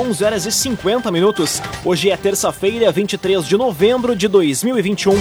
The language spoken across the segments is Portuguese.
11 horas e 50 minutos. Hoje é terça-feira, 23 de novembro de 2021.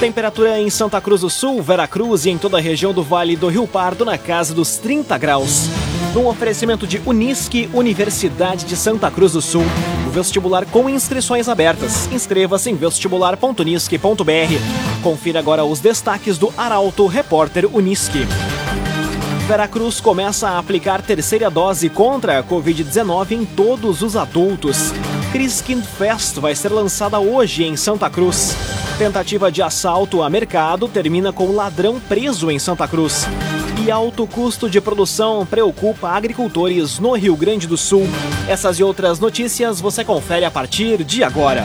Temperatura em Santa Cruz do Sul, Veracruz e em toda a região do Vale do Rio Pardo na casa dos 30 graus. Num oferecimento de Unisque, Universidade de Santa Cruz do Sul. O vestibular com inscrições abertas. Inscreva-se em vestibular.unisque.br. Confira agora os destaques do Arauto Repórter Unisque. Veracruz começa a aplicar terceira dose contra a Covid-19 em todos os adultos. Criskin Fest vai ser lançada hoje em Santa Cruz. Tentativa de assalto a mercado termina com ladrão preso em Santa Cruz. E alto custo de produção preocupa agricultores no Rio Grande do Sul. Essas e outras notícias você confere a partir de agora.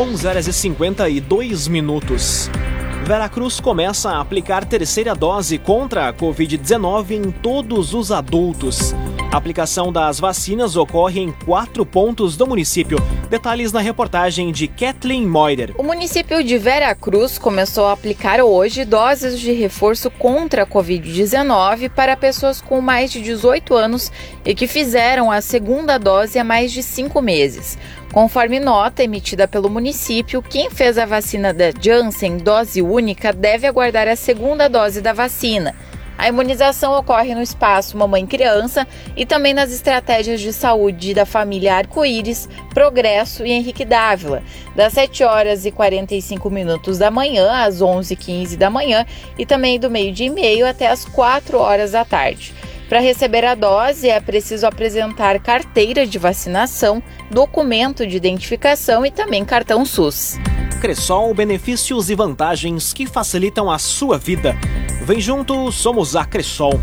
11 horas e 52 minutos. Veracruz começa a aplicar terceira dose contra a Covid-19 em todos os adultos. A aplicação das vacinas ocorre em quatro pontos do município. Detalhes na reportagem de Kathleen Moider. O município de Veracruz começou a aplicar hoje doses de reforço contra a Covid-19 para pessoas com mais de 18 anos e que fizeram a segunda dose há mais de cinco meses. Conforme nota emitida pelo município, quem fez a vacina da Janssen dose única deve aguardar a segunda dose da vacina. A imunização ocorre no espaço Mamãe-Criança e também nas estratégias de saúde da família Arco-Íris, Progresso e Henrique Dávila, das 7 horas e 45 minutos da manhã às 11h15 da manhã e também do meio-dia e meio até às 4 horas da tarde. Para receber a dose, é preciso apresentar carteira de vacinação, documento de identificação e também cartão SUS. Cressol, benefícios e vantagens que facilitam a sua vida. Vem junto, somos a Cressol.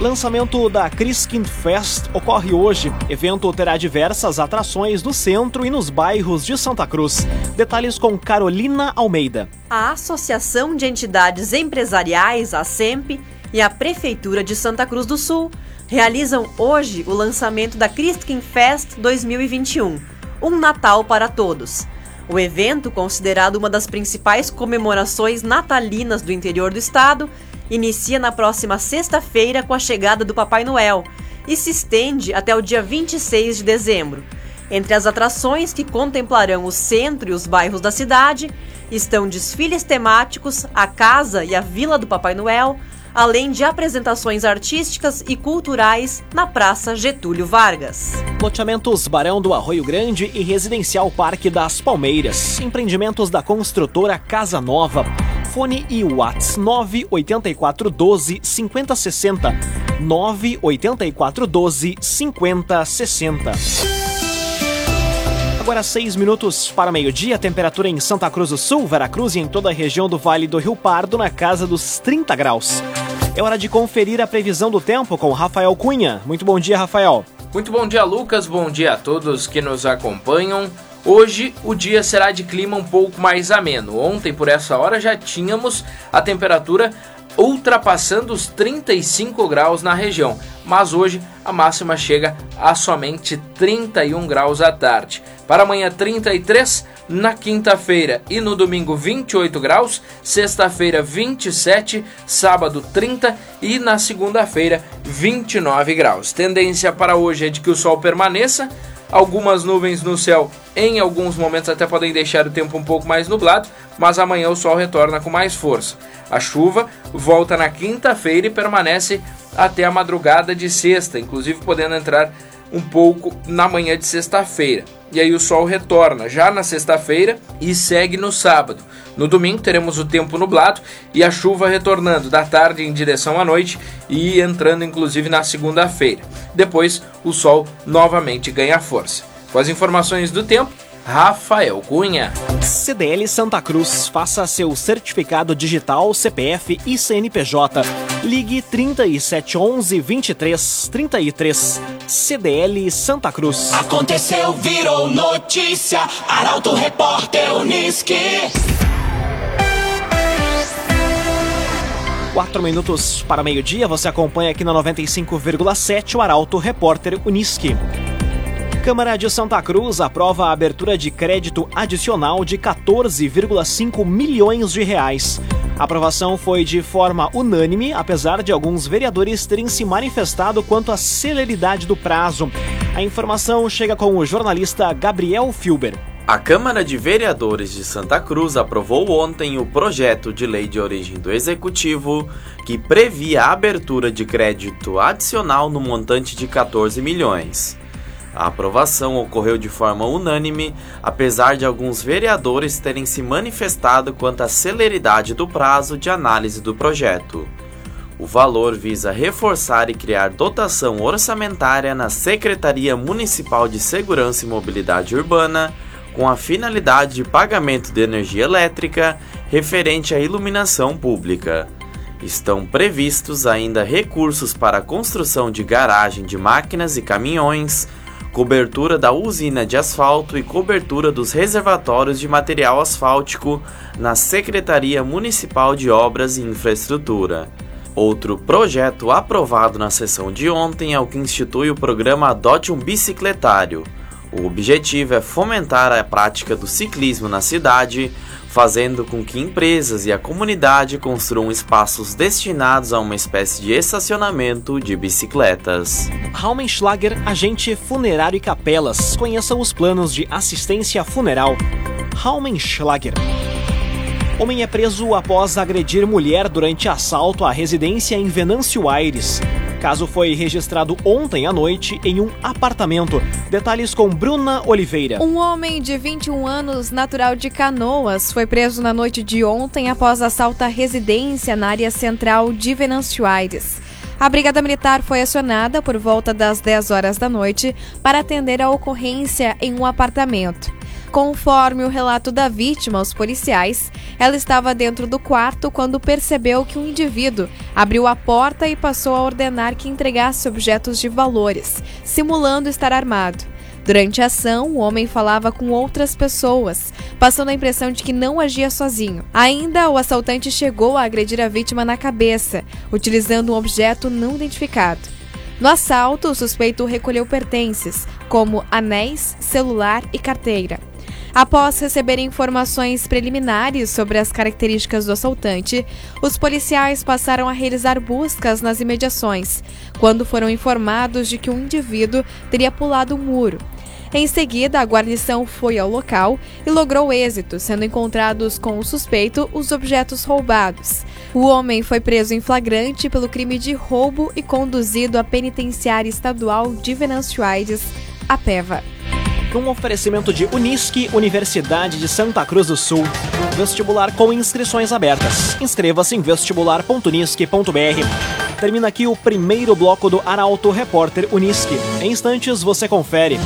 Lançamento da Criskin Fest ocorre hoje. Evento terá diversas atrações no centro e nos bairros de Santa Cruz. Detalhes com Carolina Almeida. A Associação de Entidades Empresariais, a SEMP, e a Prefeitura de Santa Cruz do Sul realizam hoje o lançamento da Criskin Fest 2021, um Natal para todos. O evento, considerado uma das principais comemorações natalinas do interior do estado, inicia na próxima sexta-feira com a chegada do Papai Noel e se estende até o dia 26 de dezembro. Entre as atrações que contemplarão o centro e os bairros da cidade estão desfiles temáticos, a casa e a vila do Papai Noel, além de apresentações artísticas e culturais na Praça Getúlio Vargas. Loteamentos Barão do Arroio Grande e Residencial Parque das Palmeiras. Empreendimentos da construtora Casa Nova. Fone e Whats 98412 5060. 98412 5060. Agora seis minutos para meio-dia, temperatura em Santa Cruz do Sul, Veracruz e em toda a região do Vale do Rio Pardo na casa dos 30 graus. É hora de conferir a previsão do tempo com Rafael Cunha. Muito bom dia, Rafael. Muito bom dia, Lucas. Bom dia a todos que nos acompanham. Hoje o dia será de clima um pouco mais ameno. Ontem, por essa hora, já tínhamos a temperatura ultrapassando os 35 graus na região, mas hoje a máxima chega a somente 31 graus à tarde. Para amanhã, 33, na quinta-feira e no domingo, 28 graus, sexta-feira, 27, sábado, 30 e na segunda-feira, 29 graus. Tendência para hoje é de que o sol permaneça Algumas nuvens no céu em alguns momentos até podem deixar o tempo um pouco mais nublado, mas amanhã o sol retorna com mais força. A chuva volta na quinta-feira e permanece até a madrugada de sexta, inclusive podendo entrar um pouco na manhã de sexta-feira. E aí o sol retorna já na sexta-feira e segue no sábado. No domingo teremos o tempo nublado e a chuva retornando da tarde em direção à noite e entrando inclusive na segunda-feira. Depois o sol novamente ganha força. Com as informações do tempo, Rafael Cunha. CDL Santa Cruz, faça seu certificado digital, CPF e CNPJ. Ligue 3711 2333 CDL Santa Cruz. Aconteceu, virou notícia. Arauto Repórter Uniski. Quatro minutos para meio-dia, você acompanha aqui na 95,7 o Arauto Repórter Uniski. Câmara de Santa Cruz aprova a abertura de crédito adicional de 14,5 milhões de reais. A aprovação foi de forma unânime, apesar de alguns vereadores terem se manifestado quanto à celeridade do prazo. A informação chega com o jornalista Gabriel Filber. A Câmara de Vereadores de Santa Cruz aprovou ontem o projeto de lei de origem do Executivo que previa a abertura de crédito adicional no montante de 14 milhões. A aprovação ocorreu de forma unânime, apesar de alguns vereadores terem se manifestado quanto à celeridade do prazo de análise do projeto. O valor visa reforçar e criar dotação orçamentária na Secretaria Municipal de Segurança e Mobilidade Urbana com a finalidade de pagamento de energia elétrica referente à iluminação pública. Estão previstos ainda recursos para a construção de garagem de máquinas e caminhões, cobertura da usina de asfalto e cobertura dos reservatórios de material asfáltico na Secretaria Municipal de Obras e Infraestrutura. Outro projeto aprovado na sessão de ontem é o que institui o programa Adote um Bicicletário o objetivo é fomentar a prática do ciclismo na cidade, fazendo com que empresas e a comunidade construam espaços destinados a uma espécie de estacionamento de bicicletas. Raumenschlager, agente funerário e capelas. Conheça os planos de assistência funeral. Raumenschlager. Homem é preso após agredir mulher durante assalto à residência em Venâncio Aires caso foi registrado ontem à noite em um apartamento. Detalhes com Bruna Oliveira. Um homem de 21 anos, natural de Canoas, foi preso na noite de ontem após assalto à residência na área central de Venâncio Aires. A Brigada Militar foi acionada por volta das 10 horas da noite para atender a ocorrência em um apartamento. Conforme o relato da vítima aos policiais, ela estava dentro do quarto quando percebeu que um indivíduo abriu a porta e passou a ordenar que entregasse objetos de valores, simulando estar armado. Durante a ação, o homem falava com outras pessoas, passando a impressão de que não agia sozinho. Ainda, o assaltante chegou a agredir a vítima na cabeça, utilizando um objeto não identificado. No assalto, o suspeito recolheu pertences, como anéis, celular e carteira. Após receber informações preliminares sobre as características do assaltante, os policiais passaram a realizar buscas nas imediações, quando foram informados de que um indivíduo teria pulado o um muro. Em seguida, a guarnição foi ao local e logrou êxito, sendo encontrados com o suspeito os objetos roubados. O homem foi preso em flagrante pelo crime de roubo e conduzido à penitenciária estadual de Venâncio Aires, a PEVA um oferecimento de Unisque, Universidade de Santa Cruz do Sul. Vestibular com inscrições abertas. Inscreva-se em vestibular.unisque.br. Termina aqui o primeiro bloco do Arauto Repórter Unisque. Em instantes você confere.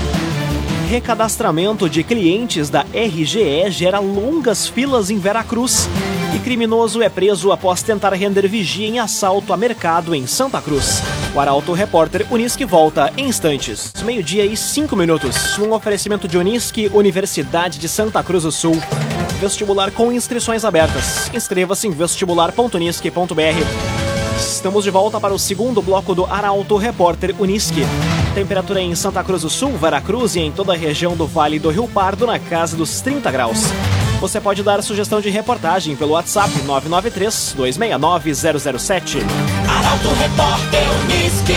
Recadastramento de clientes da RGE gera longas filas em Veracruz. E criminoso é preso após tentar render vigia em assalto a mercado em Santa Cruz. O Arauto Repórter Unisque volta em instantes. Meio-dia e cinco minutos. Um oferecimento de Unisque, Universidade de Santa Cruz do Sul. Vestibular com inscrições abertas. Inscreva-se em vestibular.unisque.br. Estamos de volta para o segundo bloco do Arauto Repórter Unisque. Temperatura em Santa Cruz do Sul, Veracruz e em toda a região do Vale do Rio Pardo na casa dos 30 graus. Você pode dar sugestão de reportagem pelo WhatsApp 993 269 007. Arauto Repórter Unisque.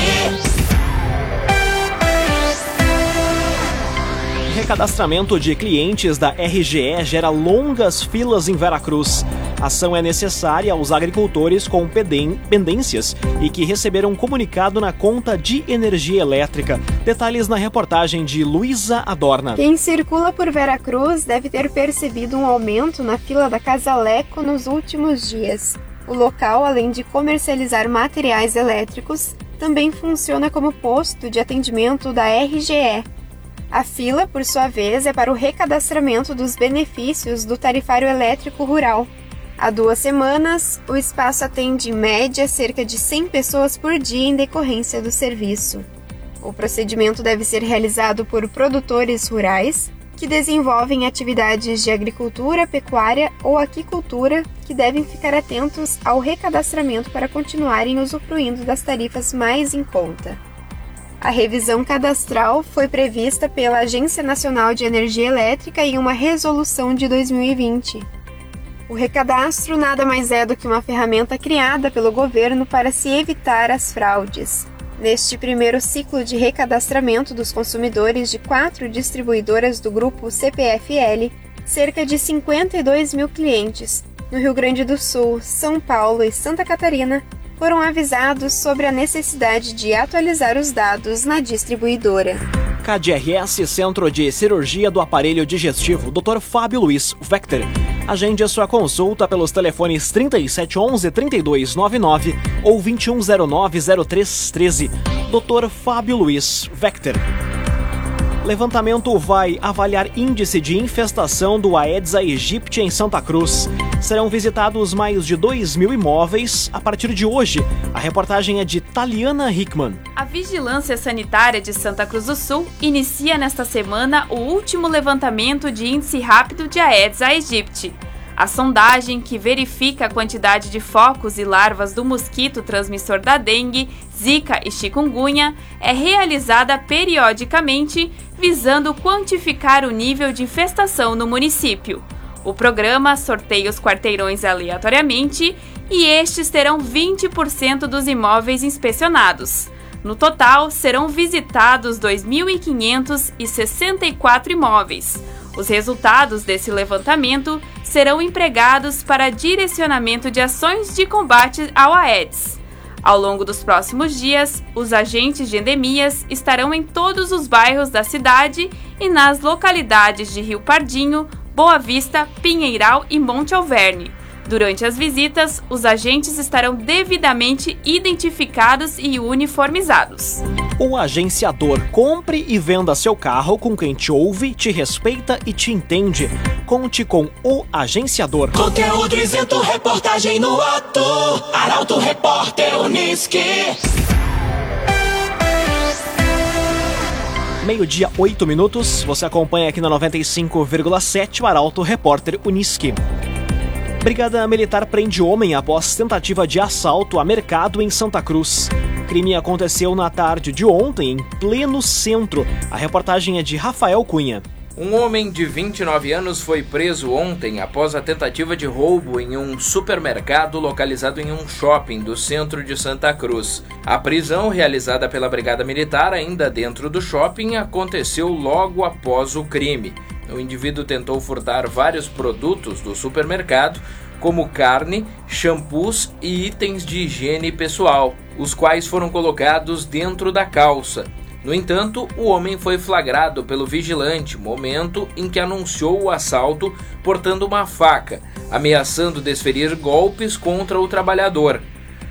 Recadastramento de clientes da RGE gera longas filas em Veracruz. Ação é necessária aos agricultores com pendências e que receberam comunicado na conta de energia elétrica. Detalhes na reportagem de Luísa Adorna. Quem circula por Veracruz deve ter percebido um aumento na fila da Casa Leco nos últimos dias. O local, além de comercializar materiais elétricos, também funciona como posto de atendimento da RGE, a fila, por sua vez, é para o recadastramento dos benefícios do tarifário elétrico rural. Há duas semanas, o espaço atende em média cerca de 100 pessoas por dia em decorrência do serviço. O procedimento deve ser realizado por produtores rurais que desenvolvem atividades de agricultura, pecuária ou aquicultura que devem ficar atentos ao recadastramento para continuarem usufruindo das tarifas mais em conta. A revisão cadastral foi prevista pela Agência Nacional de Energia Elétrica em uma resolução de 2020. O recadastro nada mais é do que uma ferramenta criada pelo governo para se evitar as fraudes. Neste primeiro ciclo de recadastramento dos consumidores de quatro distribuidoras do grupo CPFL, cerca de 52 mil clientes, no Rio Grande do Sul, São Paulo e Santa Catarina, foram avisados sobre a necessidade de atualizar os dados na distribuidora. KDRS Centro de Cirurgia do Aparelho Digestivo, Dr. Fábio Luiz Vector. Agende sua consulta pelos telefones 3711 3299 ou 2109 0313. Dr. Fábio Luiz Vector. Levantamento vai avaliar índice de infestação do Aedes aegypti em Santa Cruz. Serão visitados mais de 2 mil imóveis a partir de hoje. A reportagem é de Taliana Hickman. A Vigilância Sanitária de Santa Cruz do Sul inicia nesta semana o último levantamento de índice rápido de Aedes aegypti. A sondagem, que verifica a quantidade de focos e larvas do mosquito transmissor da dengue, zika e chikungunya, é realizada periodicamente, visando quantificar o nível de infestação no município. O programa sorteia os quarteirões aleatoriamente e estes terão 20% dos imóveis inspecionados. No total, serão visitados 2.564 imóveis. Os resultados desse levantamento serão empregados para direcionamento de ações de combate ao Aedes. Ao longo dos próximos dias, os agentes de endemias estarão em todos os bairros da cidade e nas localidades de Rio Pardinho, Boa Vista, Pinheiral e Monte Alverne. Durante as visitas, os agentes estarão devidamente identificados e uniformizados. O agenciador compre e venda seu carro com quem te ouve, te respeita e te entende. Conte com o agenciador. Conteúdo isento, reportagem no ato. Arauto Repórter Uniski. Meio-dia, 8 minutos. Você acompanha aqui na 95,7 o Arauto Repórter Uniski. Brigada Militar prende homem após tentativa de assalto a mercado em Santa Cruz. Crime aconteceu na tarde de ontem, em pleno centro. A reportagem é de Rafael Cunha. Um homem de 29 anos foi preso ontem após a tentativa de roubo em um supermercado localizado em um shopping do centro de Santa Cruz. A prisão, realizada pela Brigada Militar ainda dentro do shopping, aconteceu logo após o crime. O indivíduo tentou furtar vários produtos do supermercado, como carne, shampoos e itens de higiene pessoal, os quais foram colocados dentro da calça. No entanto, o homem foi flagrado pelo vigilante, momento em que anunciou o assalto portando uma faca, ameaçando desferir golpes contra o trabalhador.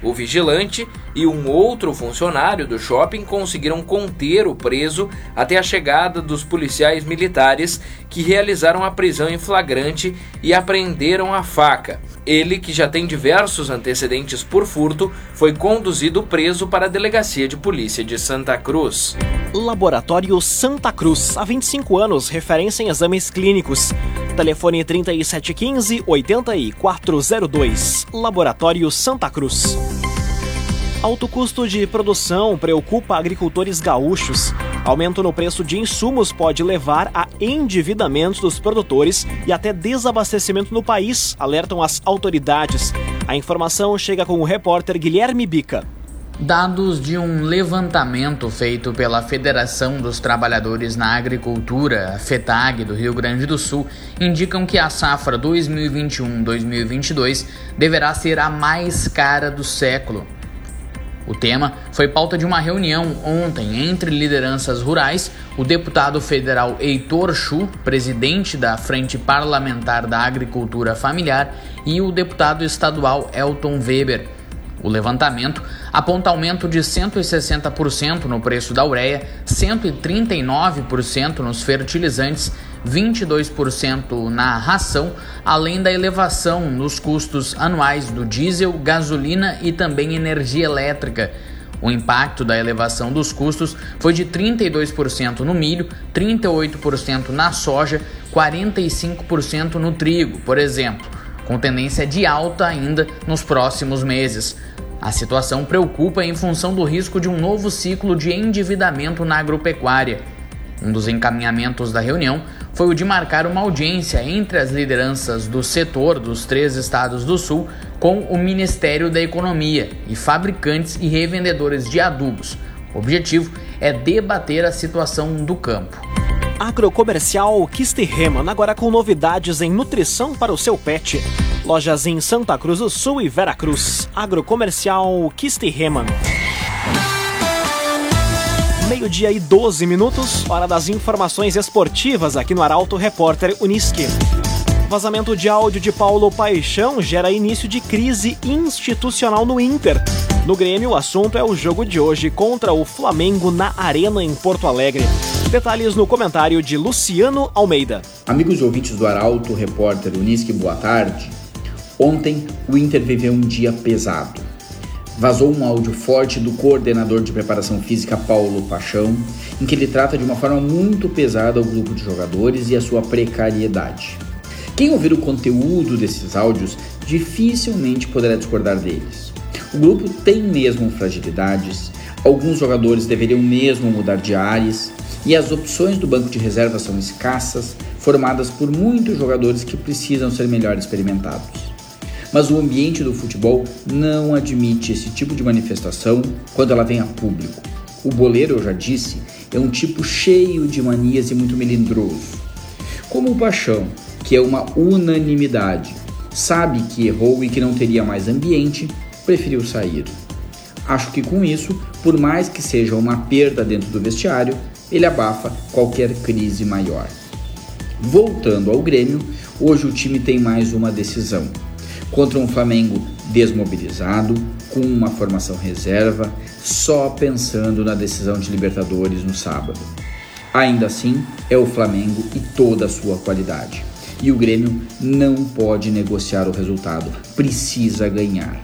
O vigilante e um outro funcionário do shopping conseguiram conter o preso até a chegada dos policiais militares que realizaram a prisão em flagrante e apreenderam a faca. Ele, que já tem diversos antecedentes por furto, foi conduzido preso para a delegacia de polícia de Santa Cruz. Laboratório Santa Cruz, há 25 anos, referência em exames clínicos. Telefone 3715 8402. Laboratório Santa Cruz. Alto custo de produção preocupa agricultores gaúchos. Aumento no preço de insumos pode levar a endividamento dos produtores e até desabastecimento no país, alertam as autoridades. A informação chega com o repórter Guilherme Bica. Dados de um levantamento feito pela Federação dos Trabalhadores na Agricultura, FETAG, do Rio Grande do Sul, indicam que a safra 2021-2022 deverá ser a mais cara do século. O tema foi pauta de uma reunião ontem entre lideranças rurais, o deputado federal Heitor Chu, presidente da Frente Parlamentar da Agricultura Familiar, e o deputado estadual Elton Weber. O levantamento aponta aumento de 160% no preço da ureia, 139% nos fertilizantes, 22% na ração, além da elevação nos custos anuais do diesel, gasolina e também energia elétrica. O impacto da elevação dos custos foi de 32% no milho, 38% na soja, 45% no trigo, por exemplo, com tendência de alta ainda nos próximos meses. A situação preocupa em função do risco de um novo ciclo de endividamento na agropecuária. Um dos encaminhamentos da reunião foi o de marcar uma audiência entre as lideranças do setor dos três estados do Sul com o Ministério da Economia e fabricantes e revendedores de adubos. O objetivo é debater a situação do campo. Agrocomercial Kisterreman, agora com novidades em nutrição para o seu pet. Lojas em Santa Cruz do Sul e Veracruz. Agrocomercial Kisterreman. Meio-dia e 12 minutos, hora das informações esportivas aqui no Arauto Repórter Uniski. Vazamento de áudio de Paulo Paixão gera início de crise institucional no Inter. No Grêmio, o assunto é o jogo de hoje contra o Flamengo na Arena em Porto Alegre. Detalhes no comentário de Luciano Almeida. Amigos ouvintes do Arauto, repórter Unisque, boa tarde. Ontem, o Inter viveu um dia pesado. Vazou um áudio forte do coordenador de preparação física Paulo Paixão, em que ele trata de uma forma muito pesada o grupo de jogadores e a sua precariedade. Quem ouvir o conteúdo desses áudios dificilmente poderá discordar deles. O grupo tem mesmo fragilidades, alguns jogadores deveriam mesmo mudar de áreas e as opções do banco de reserva são escassas, formadas por muitos jogadores que precisam ser melhor experimentados. Mas o ambiente do futebol não admite esse tipo de manifestação quando ela vem a público. O boleiro, eu já disse, é um tipo cheio de manias e muito melindroso. Como o Paixão, que é uma unanimidade, sabe que errou e que não teria mais ambiente, preferiu sair. Acho que com isso, por mais que seja uma perda dentro do vestiário, ele abafa qualquer crise maior. Voltando ao Grêmio, hoje o time tem mais uma decisão. Contra um Flamengo desmobilizado, com uma formação reserva, só pensando na decisão de Libertadores no sábado. Ainda assim, é o Flamengo e toda a sua qualidade e o Grêmio não pode negociar o resultado, precisa ganhar.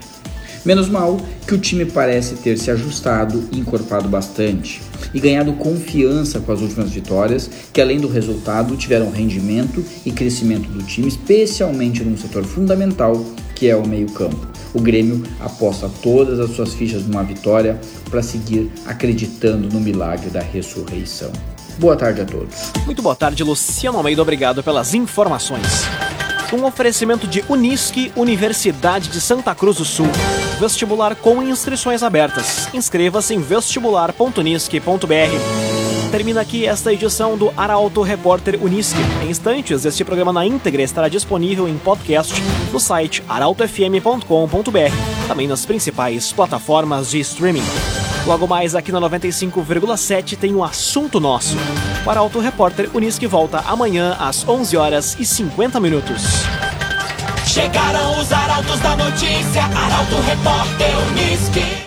Menos mal que o time parece ter se ajustado e encorpado bastante e ganhado confiança com as últimas vitórias, que além do resultado tiveram rendimento e crescimento do time, especialmente num setor fundamental que é o meio-campo. O Grêmio aposta todas as suas fichas numa vitória para seguir acreditando no milagre da ressurreição. Boa tarde a todos. Muito boa tarde, Luciano Almeida. Obrigado pelas informações. Um oferecimento de Unisque, Universidade de Santa Cruz do Sul. Vestibular com inscrições abertas. Inscreva-se em vestibular.unisque.br. Termina aqui esta edição do Arauto Repórter Unisque. Em instantes, este programa na íntegra estará disponível em podcast no site arautofm.com.br, também nas principais plataformas de streaming. Logo mais aqui na 95,7 tem um assunto nosso. O Arauto Repórter Unisque volta amanhã às 11 horas e 50 minutos. Chegaram os arautos da notícia, Arauto Repórter Unisque.